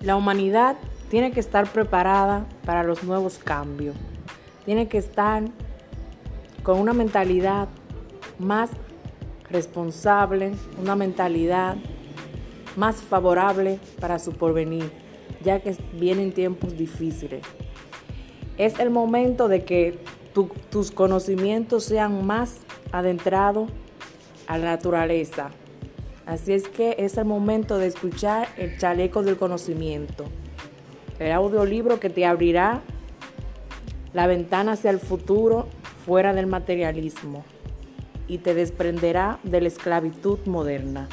La humanidad tiene que estar preparada para los nuevos cambios. Tiene que estar con una mentalidad más responsable, una mentalidad más favorable para su porvenir, ya que vienen tiempos difíciles. Es el momento de que tus conocimientos sean más adentrados a la naturaleza, Así es que es el momento de escuchar el chaleco del conocimiento, el audiolibro que te abrirá la ventana hacia el futuro fuera del materialismo y te desprenderá de la esclavitud moderna.